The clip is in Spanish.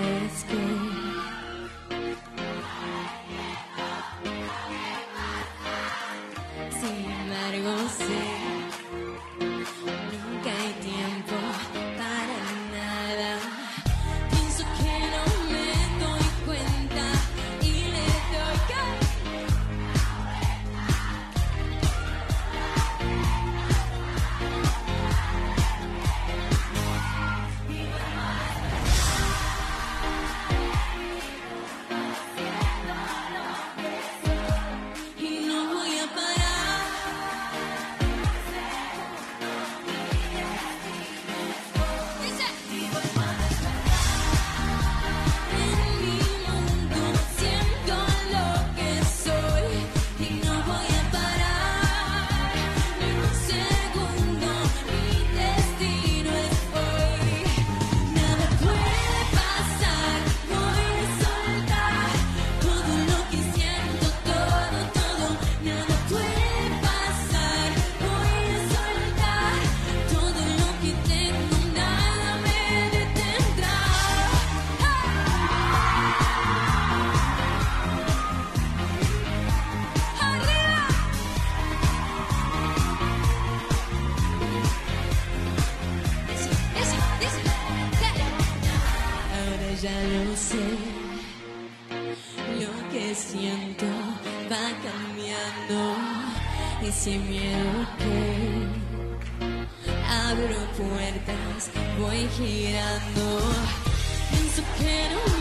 escape. Sin embargo, sé. ya lo sé. Lo que siento va cambiando. Y sin miedo que abro puertas, voy girando. Pienso que no